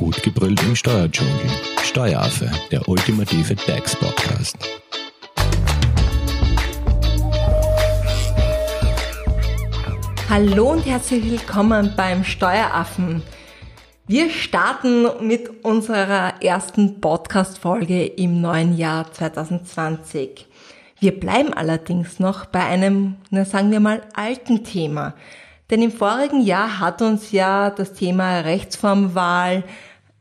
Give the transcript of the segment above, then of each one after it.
Gut gebrüllt im Steuerdschungel. Steueraffe, der ultimative DAX-Podcast. Hallo und herzlich willkommen beim Steueraffen. Wir starten mit unserer ersten Podcast-Folge im neuen Jahr 2020. Wir bleiben allerdings noch bei einem, na sagen wir mal, alten Thema. Denn im vorigen Jahr hat uns ja das Thema Rechtsformwahl,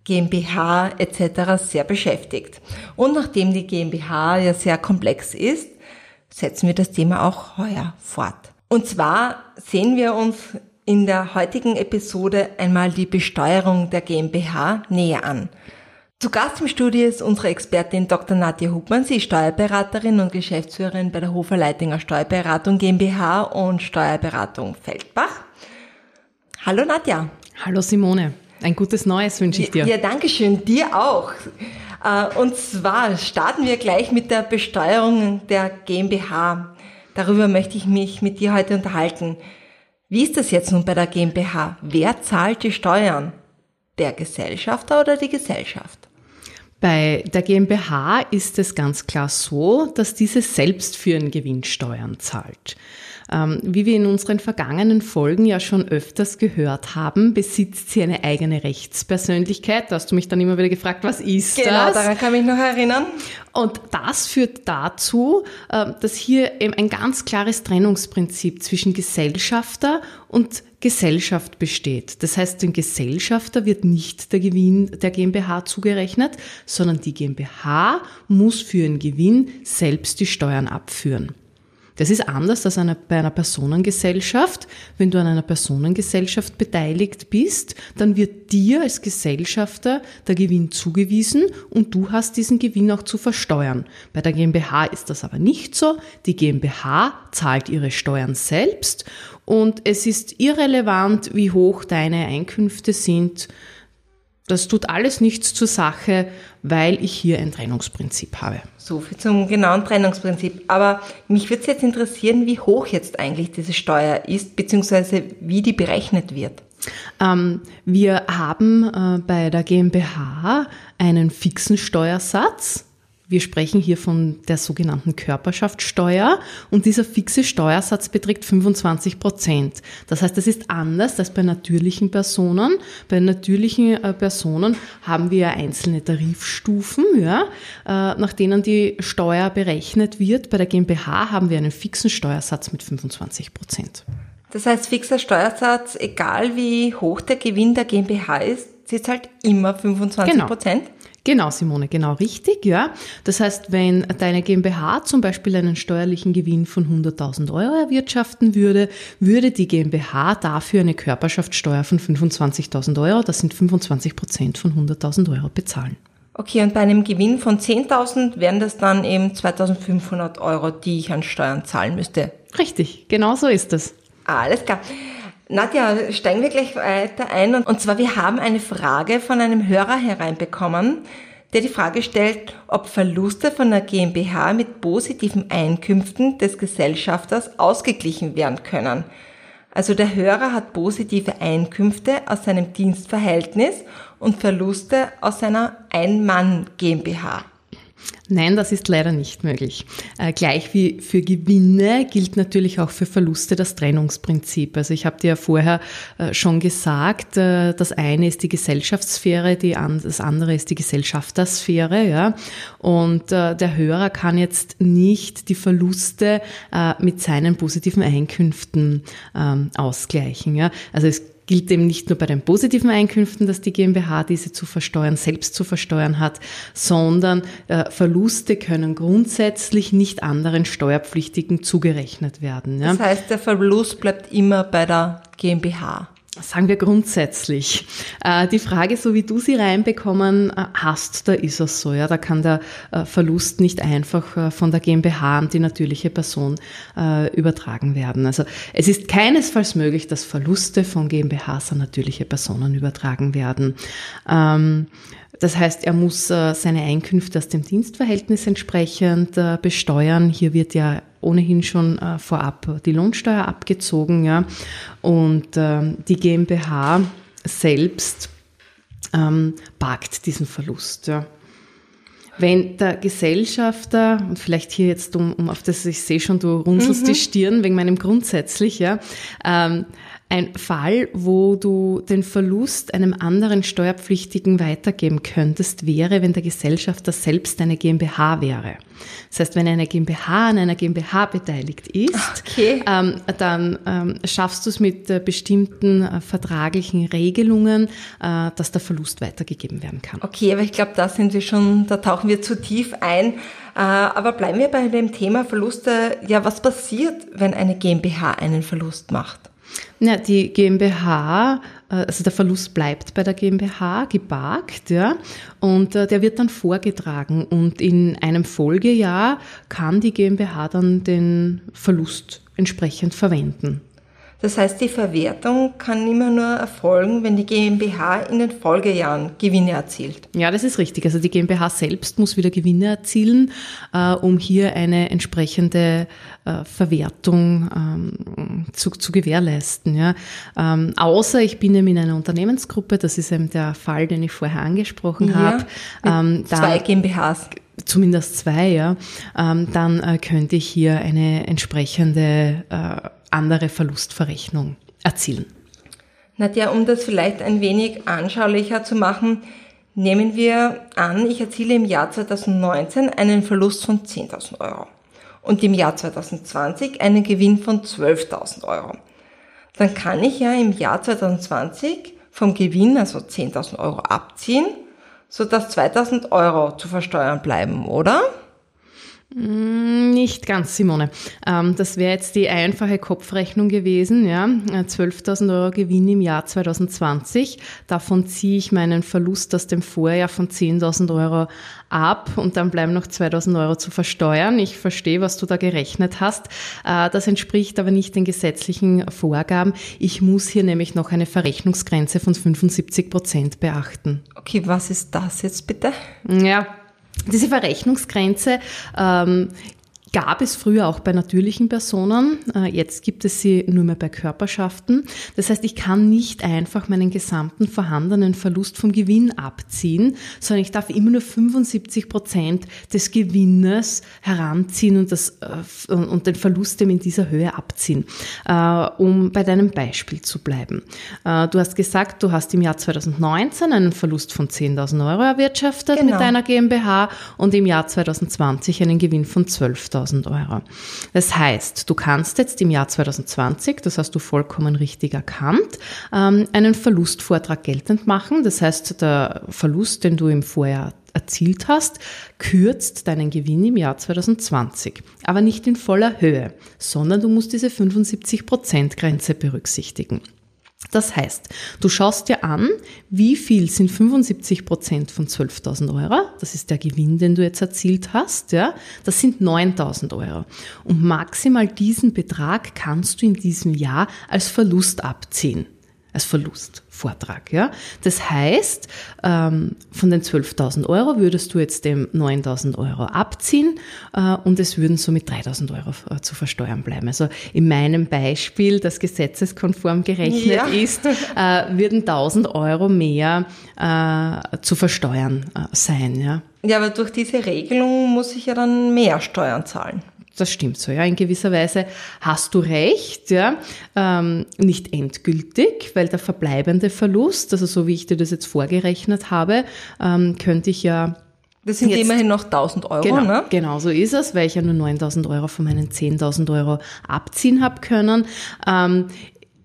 GmbH etc. sehr beschäftigt. Und nachdem die GmbH ja sehr komplex ist, setzen wir das Thema auch heuer fort. Und zwar sehen wir uns in der heutigen Episode einmal die Besteuerung der GmbH näher an. Zu Gast im Studio ist unsere Expertin Dr. Nadja Hubmann. Sie ist Steuerberaterin und Geschäftsführerin bei der Hofer Leitinger Steuerberatung GmbH und Steuerberatung Feldbach. Hallo Nadja. Hallo Simone. Ein gutes Neues wünsche ich dir. Ja, danke schön. Dir auch. Äh, und zwar starten wir gleich mit der Besteuerung der GmbH. Darüber möchte ich mich mit dir heute unterhalten. Wie ist das jetzt nun bei der GmbH? Wer zahlt die Steuern? Der Gesellschafter oder die Gesellschaft? Bei der GmbH ist es ganz klar so, dass diese selbst für ihren Gewinn Steuern zahlt. Ähm, wie wir in unseren vergangenen Folgen ja schon öfters gehört haben, besitzt sie eine eigene Rechtspersönlichkeit. Da hast du mich dann immer wieder gefragt, was ist genau, das? Genau, daran kann ich mich noch erinnern. Und das führt dazu, äh, dass hier eben ein ganz klares Trennungsprinzip zwischen Gesellschafter und Gesellschaft besteht. Das heißt, dem Gesellschafter wird nicht der Gewinn der GmbH zugerechnet, sondern die GmbH muss für ihren Gewinn selbst die Steuern abführen. Das ist anders als eine, bei einer Personengesellschaft. Wenn du an einer Personengesellschaft beteiligt bist, dann wird dir als Gesellschafter der Gewinn zugewiesen und du hast diesen Gewinn auch zu versteuern. Bei der GmbH ist das aber nicht so. Die GmbH zahlt ihre Steuern selbst und es ist irrelevant, wie hoch deine Einkünfte sind. Das tut alles nichts zur Sache, weil ich hier ein Trennungsprinzip habe. So viel zum genauen Trennungsprinzip. Aber mich würde es jetzt interessieren, wie hoch jetzt eigentlich diese Steuer ist, beziehungsweise wie die berechnet wird. Ähm, wir haben äh, bei der GmbH einen fixen Steuersatz wir sprechen hier von der sogenannten Körperschaftssteuer und dieser fixe Steuersatz beträgt 25 Prozent. Das heißt, das ist anders als bei natürlichen Personen. Bei natürlichen äh, Personen haben wir einzelne Tarifstufen, ja, äh, nach denen die Steuer berechnet wird. Bei der GmbH haben wir einen fixen Steuersatz mit 25 Prozent. Das heißt, fixer Steuersatz, egal wie hoch der Gewinn der GmbH ist, sie zahlt immer 25 Prozent? Genau. Genau, Simone, genau richtig, ja. Das heißt, wenn deine GmbH zum Beispiel einen steuerlichen Gewinn von 100.000 Euro erwirtschaften würde, würde die GmbH dafür eine Körperschaftssteuer von 25.000 Euro, das sind 25 Prozent von 100.000 Euro bezahlen. Okay, und bei einem Gewinn von 10.000 wären das dann eben 2.500 Euro, die ich an Steuern zahlen müsste. Richtig, genau so ist es. Alles klar. Nadja, steigen wir gleich weiter ein. Und zwar, wir haben eine Frage von einem Hörer hereinbekommen, der die Frage stellt, ob Verluste von der GmbH mit positiven Einkünften des Gesellschafters ausgeglichen werden können. Also der Hörer hat positive Einkünfte aus seinem Dienstverhältnis und Verluste aus seiner Ein-Mann GmbH. Nein, das ist leider nicht möglich. Äh, gleich wie für Gewinne gilt natürlich auch für Verluste das Trennungsprinzip. Also ich habe dir ja vorher äh, schon gesagt, äh, das eine ist die Gesellschaftssphäre, die an, das andere ist die Gesellschaftersphäre. Ja? Und äh, der Hörer kann jetzt nicht die Verluste äh, mit seinen positiven Einkünften ähm, ausgleichen. Ja? Also es gilt eben nicht nur bei den positiven Einkünften, dass die GmbH diese zu versteuern, selbst zu versteuern hat, sondern äh, Verluste können grundsätzlich nicht anderen Steuerpflichtigen zugerechnet werden. Ja. Das heißt, der Verlust bleibt immer bei der GmbH. Sagen wir grundsätzlich. Äh, die Frage, so wie du sie reinbekommen äh, hast, da ist es so. Ja, da kann der äh, Verlust nicht einfach von der GmbH an die natürliche Person übertragen werden. Also es ist keinesfalls möglich, dass Verluste von GmbHs an natürliche Personen übertragen werden. Ähm, das heißt, er muss seine Einkünfte aus dem Dienstverhältnis entsprechend besteuern. Hier wird ja ohnehin schon äh, vorab die Lohnsteuer abgezogen, ja. Und ähm, die GmbH selbst ähm, parkt diesen Verlust. Ja. Wenn der Gesellschafter, und vielleicht hier jetzt um, um auf das, ich sehe schon, du runzelst mhm. die Stirn wegen meinem grundsätzlich, ja, ähm, ein Fall, wo du den Verlust einem anderen Steuerpflichtigen weitergeben könntest, wäre, wenn der Gesellschafter selbst eine GmbH wäre. Das heißt, wenn eine GmbH an einer GmbH beteiligt ist, okay. ähm, dann ähm, schaffst du es mit äh, bestimmten äh, vertraglichen Regelungen, äh, dass der Verlust weitergegeben werden kann. Okay, aber ich glaube, da sind wir schon, da tauchen wir zu tief ein. Äh, aber bleiben wir bei dem Thema Verluste. Ja, was passiert, wenn eine GmbH einen Verlust macht? Ja, die GmbH, äh, also der Verlust bleibt bei der GmbH geparkt, ja, und äh, der wird dann vorgetragen und in einem Folgejahr kann die GmbH dann den Verlust entsprechend verwenden. Das heißt, die Verwertung kann immer nur erfolgen, wenn die GmbH in den Folgejahren Gewinne erzielt. Ja, das ist richtig. Also die GmbH selbst muss wieder Gewinne erzielen, äh, um hier eine entsprechende äh, Verwertung ähm, zu, zu gewährleisten. Ja. Ähm, außer ich bin eben in einer Unternehmensgruppe, das ist eben der Fall, den ich vorher angesprochen ja, habe. Ähm, zwei GmbHs zumindest zwei, ja, ähm, dann äh, könnte ich hier eine entsprechende äh, andere Verlustverrechnung erzielen. Nadja, um das vielleicht ein wenig anschaulicher zu machen, nehmen wir an, ich erziele im Jahr 2019 einen Verlust von 10.000 Euro und im Jahr 2020 einen Gewinn von 12.000 Euro. Dann kann ich ja im Jahr 2020 vom Gewinn, also 10.000 Euro abziehen, sodass 2.000 Euro zu versteuern bleiben, oder? Mm, nicht ganz, Simone. Ähm, das wäre jetzt die einfache Kopfrechnung gewesen. Ja? 12.000 Euro Gewinn im Jahr 2020. Davon ziehe ich meinen Verlust aus dem Vorjahr von 10.000 Euro ab und dann bleiben noch 2.000 Euro zu versteuern. Ich verstehe, was du da gerechnet hast. Äh, das entspricht aber nicht den gesetzlichen Vorgaben. Ich muss hier nämlich noch eine Verrechnungsgrenze von 75 Prozent beachten. Okay, was ist das jetzt bitte? Ja, diese Verrechnungsgrenze ähm, gab es früher auch bei natürlichen Personen. Äh, jetzt gibt es sie nur mehr bei Körperschaften. Das heißt, ich kann nicht einfach meinen gesamten vorhandenen Verlust vom Gewinn abziehen, sondern ich darf immer nur 75 Prozent des Gewinnes heranziehen und, das, äh, und den Verlust in dieser Höhe abziehen. Äh, um bei deinem Beispiel zu bleiben. Du hast gesagt, du hast im Jahr 2019 einen Verlust von 10.000 Euro erwirtschaftet genau. mit deiner GmbH und im Jahr 2020 einen Gewinn von 12.000 5000 Euro. Das heißt, du kannst jetzt im Jahr 2020, das hast du vollkommen richtig erkannt, ähm, einen Verlustvortrag geltend machen. Das heißt, der Verlust, den du im Vorjahr erzielt hast, kürzt deinen Gewinn im Jahr 2020. Aber nicht in voller Höhe, sondern du musst diese 75%-Grenze berücksichtigen. Das heißt, du schaust dir an, wie viel sind 75 Prozent von 12.000 Euro. Das ist der Gewinn, den du jetzt erzielt hast. Ja, das sind 9.000 Euro. Und maximal diesen Betrag kannst du in diesem Jahr als Verlust abziehen als Verlustvortrag. Ja? Das heißt, ähm, von den 12.000 Euro würdest du jetzt dem 9.000 Euro abziehen äh, und es würden somit 3.000 Euro äh, zu versteuern bleiben. Also in meinem Beispiel, das gesetzeskonform gerechnet ja. ist, äh, würden 1.000 Euro mehr äh, zu versteuern äh, sein. Ja? ja, aber durch diese Regelung muss ich ja dann mehr Steuern zahlen das stimmt so, ja. In gewisser Weise hast du recht, ja. Ähm, nicht endgültig, weil der verbleibende Verlust, also so wie ich dir das jetzt vorgerechnet habe, ähm, könnte ich ja das sind Jetzt, immerhin noch 1000 Euro, genau, ne? Genau, so ist es, weil ich ja nur 9000 Euro von meinen 10.000 Euro abziehen habe können. Ähm,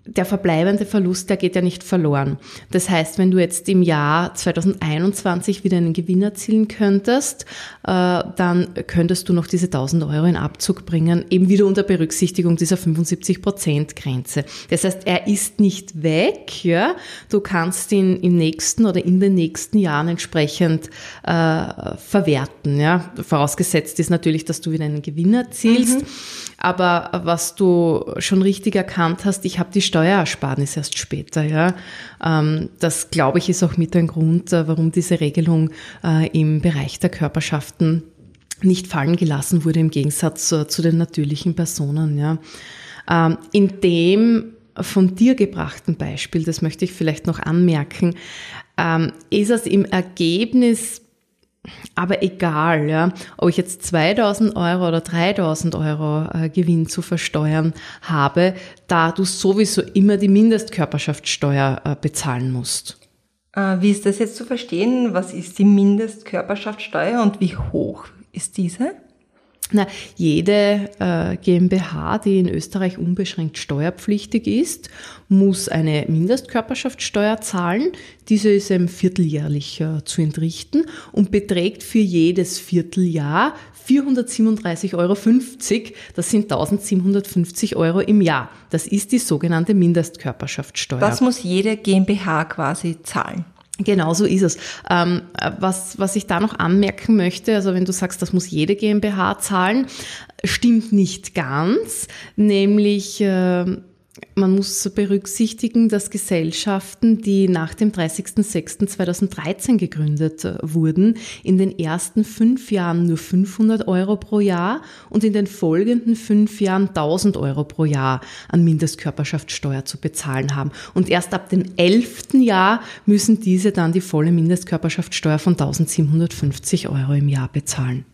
der verbleibende Verlust, der geht ja nicht verloren. Das heißt, wenn du jetzt im Jahr 2021 wieder einen Gewinn erzielen könntest, äh, dann könntest du noch diese 1000 Euro in Abzug bringen, eben wieder unter Berücksichtigung dieser 75 Prozent Grenze. Das heißt, er ist nicht weg, ja. Du kannst ihn im nächsten oder in den nächsten Jahren entsprechend äh, verwerten, ja. Vorausgesetzt ist natürlich, dass du wieder einen Gewinn erzielst. Mhm. Aber was du schon richtig erkannt hast, ich habe die Steuerersparnis erst später. Ja. Ähm, das, glaube ich, ist auch mit ein Grund, äh, warum diese Regelung äh, im Bereich der Körperschaften nicht fallen gelassen wurde im Gegensatz zu, zu den natürlichen Personen. Ja. Ähm, in dem von dir gebrachten Beispiel, das möchte ich vielleicht noch anmerken, ähm, ist es im Ergebnis aber egal, ja, ob ich jetzt 2000 Euro oder 3000 Euro äh, Gewinn zu versteuern habe, da du sowieso immer die Mindestkörperschaftssteuer äh, bezahlen musst. Äh, wie ist das jetzt zu verstehen? Was ist die Mindestkörperschaftssteuer und wie hoch ist diese? Na, jede äh, GmbH, die in Österreich unbeschränkt steuerpflichtig ist, muss eine Mindestkörperschaftssteuer zahlen. Diese ist eben vierteljährlich äh, zu entrichten und beträgt für jedes Vierteljahr 437,50 Euro. Das sind 1750 Euro im Jahr. Das ist die sogenannte Mindestkörperschaftssteuer. Das muss jede GmbH quasi zahlen. Genau so ist es. Ähm, was, was ich da noch anmerken möchte, also wenn du sagst, das muss jede GmbH zahlen, stimmt nicht ganz, nämlich äh, man muss berücksichtigen, dass Gesellschaften, die nach dem 30.06.2013 gegründet äh, wurden, in den ersten fünf Jahren nur 500 Euro pro Jahr und in den folgenden fünf Jahren 1000 Euro pro Jahr an Mindestkörperschaftssteuer zu bezahlen haben. Und erst ab dem elften Jahr müssen diese dann die volle Mindestkörperschaftssteuer von 1750 Euro im Jahr bezahlen.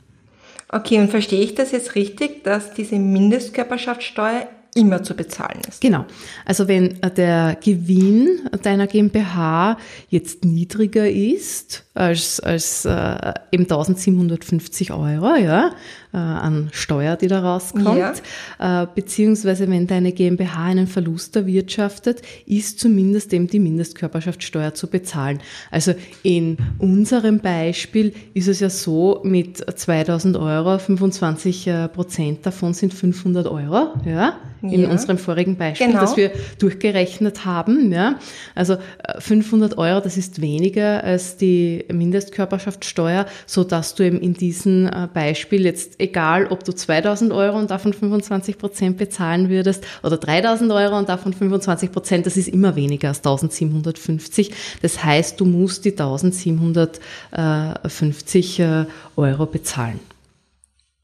Okay, und verstehe ich das jetzt richtig, dass diese Mindestkörperschaftssteuer immer zu bezahlen ist. Genau. Also wenn äh, der Gewinn deiner GmbH jetzt niedriger ist als, als äh, eben 1750 Euro ja, äh, an Steuer, die da rauskommt, ja. äh, beziehungsweise wenn deine GmbH einen Verlust erwirtschaftet, ist zumindest eben die Mindestkörperschaftssteuer zu bezahlen. Also in unserem Beispiel ist es ja so, mit 2000 Euro, 25 äh, Prozent davon sind 500 Euro, ja, in ja. unserem vorigen Beispiel, genau. das wir durchgerechnet haben. Ja. Also 500 äh, Euro, das ist weniger als die Mindestkörperschaftssteuer, so dass du eben in diesem äh, Beispiel jetzt, egal ob du 2000 Euro und davon 25 Prozent bezahlen würdest oder 3000 Euro und davon 25 Prozent, das ist immer weniger als 1750. Das heißt, du musst die 1750 äh, Euro bezahlen.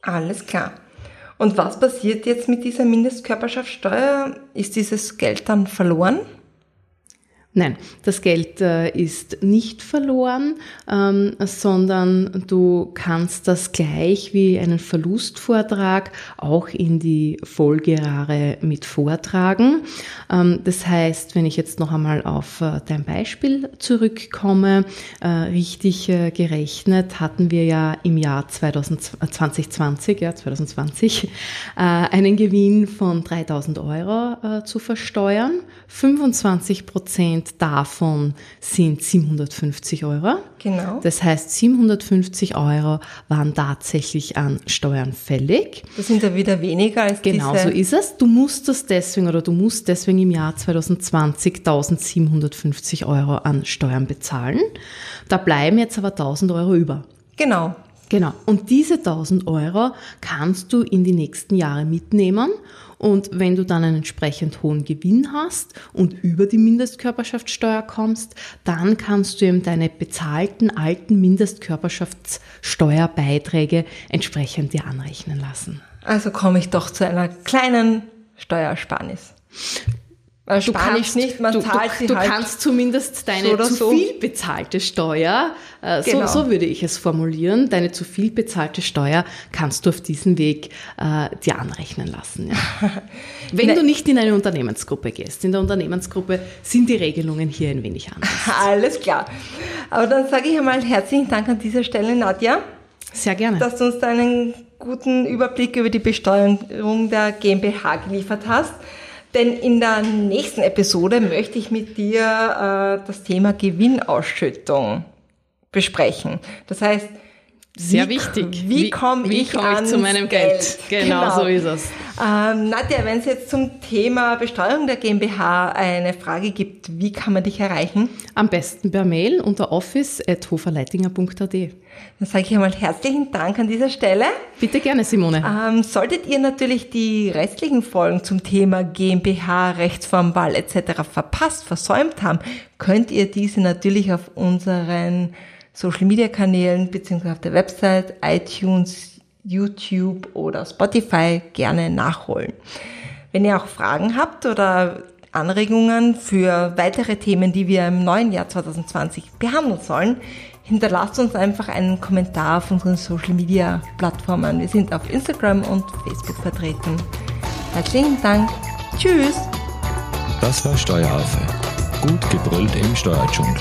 Alles klar. Und was passiert jetzt mit dieser Mindestkörperschaftssteuer? Ist dieses Geld dann verloren? Nein, das Geld äh, ist nicht verloren, ähm, sondern du kannst das gleich wie einen Verlustvortrag auch in die Folgejahre mit vortragen. Ähm, das heißt, wenn ich jetzt noch einmal auf äh, dein Beispiel zurückkomme, äh, richtig gerechnet hatten wir ja im Jahr 2020, ja 2020, äh, einen Gewinn von 3000 Euro zu versteuern. 25 Prozent Prozent davon sind 750 Euro. Genau. Das heißt, 750 Euro waren tatsächlich an Steuern fällig. Das sind ja wieder weniger als Genau diese so ist es. Du musst das deswegen oder du musst deswegen im Jahr 2020 1750 Euro an Steuern bezahlen. Da bleiben jetzt aber 1000 Euro über. Genau. Genau. Und diese 1000 Euro kannst du in die nächsten Jahre mitnehmen und wenn du dann einen entsprechend hohen Gewinn hast und über die Mindestkörperschaftssteuer kommst, dann kannst du eben deine bezahlten alten Mindestkörperschaftssteuerbeiträge entsprechend dir anrechnen lassen. Also komme ich doch zu einer kleinen Steuersparnis. Weil du kannst nicht, man du, zahlt du, sie du halt kannst zumindest deine so zu so. viel bezahlte Steuer, äh, genau. so, so würde ich es formulieren, deine zu viel bezahlte Steuer kannst du auf diesem Weg äh, dir anrechnen lassen. Ja. Wenn du nicht in eine Unternehmensgruppe gehst. In der Unternehmensgruppe sind die Regelungen hier ein wenig anders. Alles klar. Aber dann sage ich einmal herzlichen Dank an dieser Stelle, Nadja. Sehr gerne. Dass du uns da einen guten Überblick über die Besteuerung der GmbH geliefert hast. Denn in der nächsten Episode möchte ich mit dir äh, das Thema Gewinnausschüttung besprechen. Das heißt, sehr wie, wichtig. Wie, komme ich, komm ich zu meinem Geld? Geld? Genau, genau, so ist es. Ähm, Nadja, wenn es jetzt zum Thema Besteuerung der GmbH eine Frage gibt, wie kann man dich erreichen? Am besten per Mail unter office.hoferleitinger.at. Dann sage ich einmal herzlichen Dank an dieser Stelle. Bitte gerne, Simone. Ähm, solltet ihr natürlich die restlichen Folgen zum Thema GmbH, Rechtsformwahl etc. verpasst, versäumt haben, könnt ihr diese natürlich auf unseren Social Media Kanälen beziehungsweise auf der Website, iTunes, YouTube oder Spotify gerne nachholen. Wenn ihr auch Fragen habt oder Anregungen für weitere Themen, die wir im neuen Jahr 2020 behandeln sollen, hinterlasst uns einfach einen Kommentar auf unseren Social Media Plattformen. Wir sind auf Instagram und Facebook vertreten. Herzlichen Dank. Tschüss. Das war Steueraffe. Gut gebrüllt im Steuerdschungel.